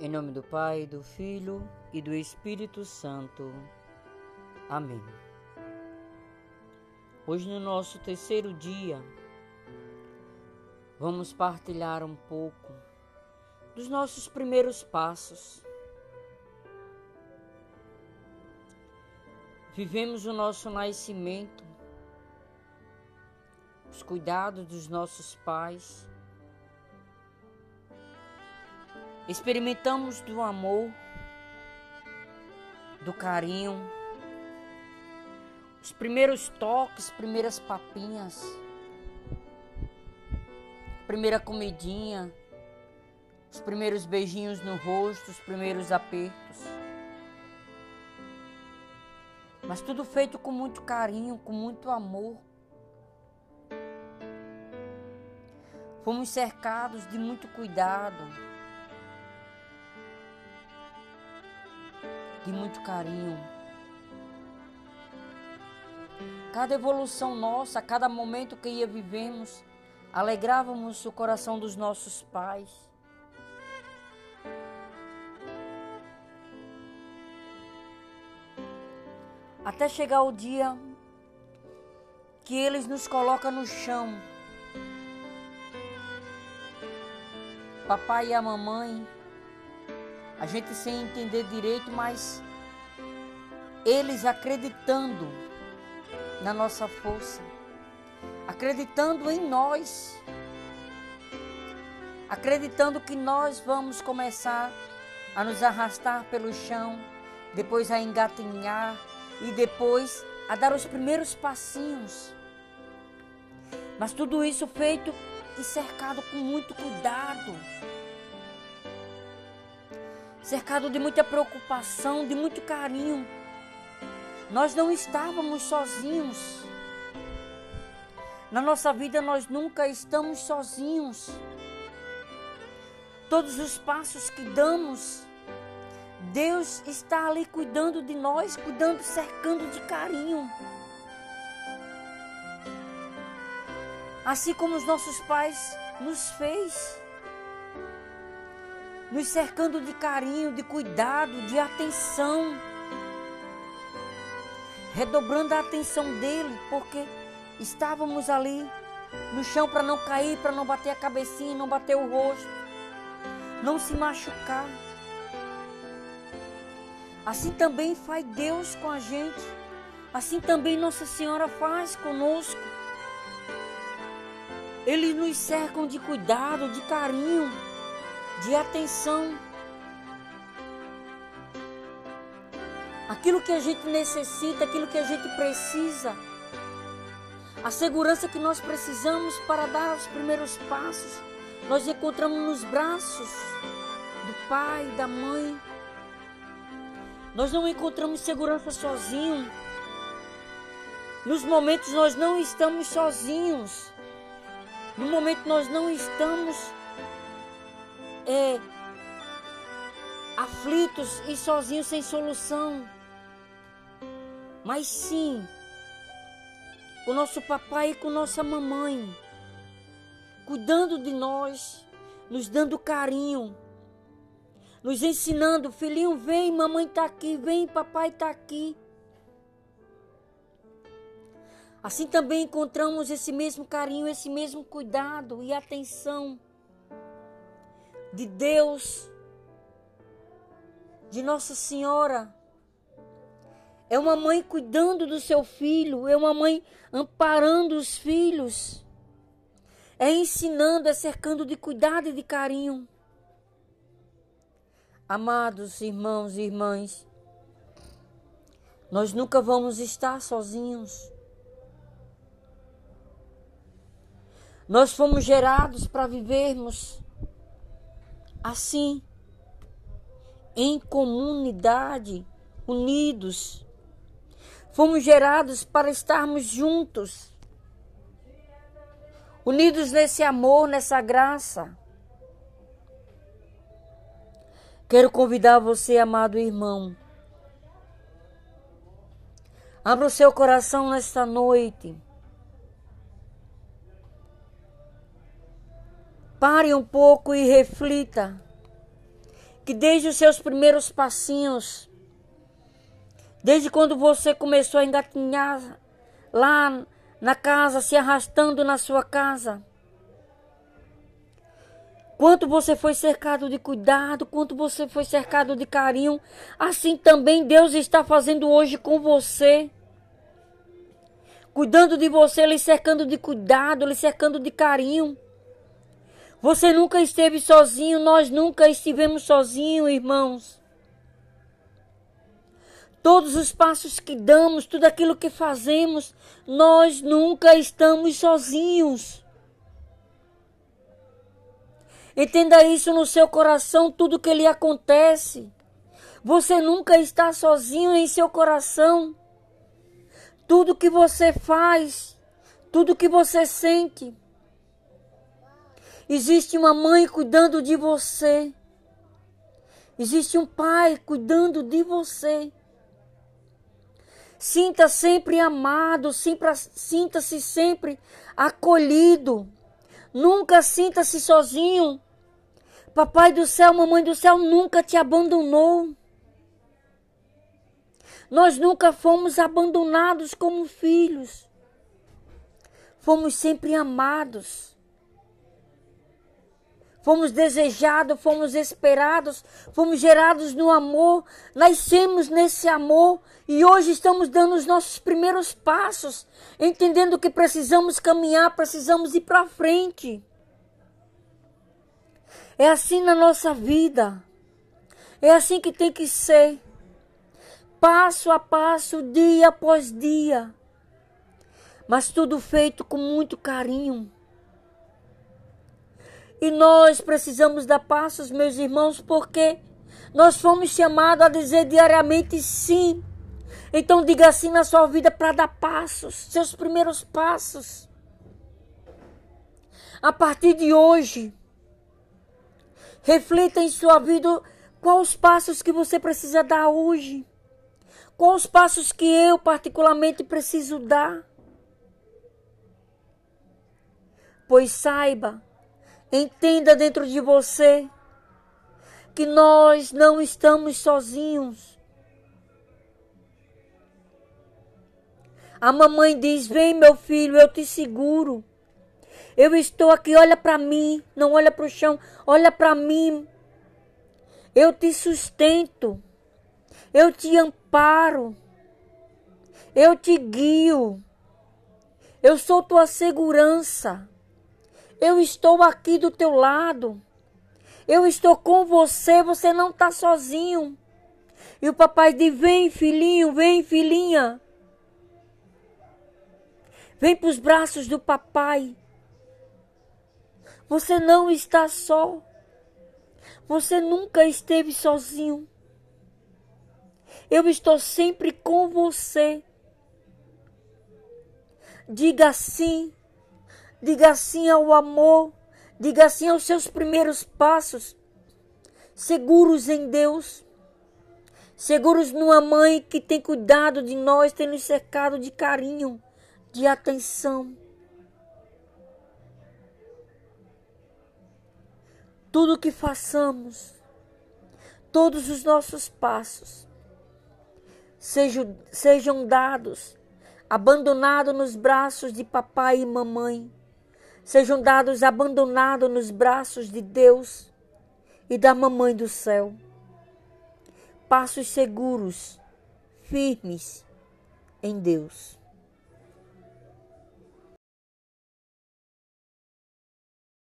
Em nome do Pai, do Filho e do Espírito Santo. Amém. Hoje, no nosso terceiro dia, vamos partilhar um pouco dos nossos primeiros passos. Vivemos o nosso nascimento, os cuidados dos nossos pais, Experimentamos do amor, do carinho, os primeiros toques, primeiras papinhas, primeira comidinha, os primeiros beijinhos no rosto, os primeiros apertos. Mas tudo feito com muito carinho, com muito amor. Fomos cercados de muito cuidado de muito carinho. Cada evolução nossa, cada momento que ia vivemos, alegrávamos o coração dos nossos pais. Até chegar o dia que eles nos colocam no chão. Papai e a mamãe a gente sem entender direito, mas eles acreditando na nossa força, acreditando em nós, acreditando que nós vamos começar a nos arrastar pelo chão, depois a engatinhar e depois a dar os primeiros passinhos. Mas tudo isso feito e cercado com muito cuidado cercado de muita preocupação, de muito carinho. Nós não estávamos sozinhos. Na nossa vida nós nunca estamos sozinhos. Todos os passos que damos, Deus está ali cuidando de nós, cuidando, cercando de carinho. Assim como os nossos pais nos fez nos cercando de carinho, de cuidado, de atenção. Redobrando a atenção dele, porque estávamos ali no chão para não cair, para não bater a cabecinha, não bater o rosto, não se machucar. Assim também faz Deus com a gente. Assim também Nossa Senhora faz conosco. Eles nos cercam de cuidado, de carinho de atenção. Aquilo que a gente necessita, aquilo que a gente precisa. A segurança que nós precisamos para dar os primeiros passos, nós encontramos nos braços do pai, da mãe. Nós não encontramos segurança sozinho. Nos momentos nós não estamos sozinhos. No momento nós não estamos é, aflitos e sozinhos sem solução. Mas sim, com nosso papai e com nossa mamãe, cuidando de nós, nos dando carinho, nos ensinando, filhinho, vem, mamãe está aqui, vem, papai está aqui. Assim também encontramos esse mesmo carinho, esse mesmo cuidado e atenção de Deus, de Nossa Senhora. É uma mãe cuidando do seu filho, é uma mãe amparando os filhos, é ensinando, é cercando de cuidado e de carinho. Amados irmãos e irmãs, nós nunca vamos estar sozinhos. Nós fomos gerados para vivermos assim, em comunidade, unidos. Fomos gerados para estarmos juntos, unidos nesse amor, nessa graça. Quero convidar você, amado irmão, abra o seu coração nesta noite. Pare um pouco e reflita que desde os seus primeiros passinhos, desde quando você começou a engatinhar lá na casa, se arrastando na sua casa, quanto você foi cercado de cuidado, quanto você foi cercado de carinho, assim também Deus está fazendo hoje com você. Cuidando de você, lhe cercando de cuidado, lhe cercando de carinho. Você nunca esteve sozinho, nós nunca estivemos sozinhos, irmãos. Todos os passos que damos, tudo aquilo que fazemos, nós nunca estamos sozinhos. Entenda isso no seu coração, tudo que lhe acontece. Você nunca está sozinho em seu coração. Tudo que você faz, tudo que você sente. Existe uma mãe cuidando de você. Existe um pai cuidando de você. Sinta sempre amado, sinta-se sempre acolhido. Nunca sinta-se sozinho. Papai do céu, mamãe do céu nunca te abandonou. Nós nunca fomos abandonados como filhos. Fomos sempre amados. Fomos desejados, fomos esperados, fomos gerados no amor, nascemos nesse amor e hoje estamos dando os nossos primeiros passos, entendendo que precisamos caminhar, precisamos ir para frente. É assim na nossa vida. É assim que tem que ser. Passo a passo, dia após dia. Mas tudo feito com muito carinho. E nós precisamos dar passos, meus irmãos, porque nós fomos chamados a dizer diariamente sim. Então diga assim na sua vida para dar passos, seus primeiros passos. A partir de hoje, Reflita em sua vida quais os passos que você precisa dar hoje. Quais os passos que eu particularmente preciso dar. Pois saiba, entenda dentro de você que nós não estamos sozinhos. A mamãe diz: Vem, meu filho, eu te seguro. Eu estou aqui, olha para mim, não olha para o chão, olha para mim. Eu te sustento. Eu te amparo. Eu te guio. Eu sou tua segurança. Eu estou aqui do teu lado. Eu estou com você, você não está sozinho. E o papai diz: Vem, filhinho, vem, filhinha. Vem para os braços do papai. Você não está só. Você nunca esteve sozinho. Eu estou sempre com você. Diga sim. Diga sim ao amor. Diga sim aos seus primeiros passos. Seguros em Deus. Seguros numa mãe que tem cuidado de nós, tem nos cercado de carinho, de atenção. tudo que façamos, todos os nossos passos, sejam, sejam dados, abandonados nos braços de papai e mamãe, sejam dados abandonados nos braços de Deus e da mamãe do céu. Passos seguros, firmes em Deus.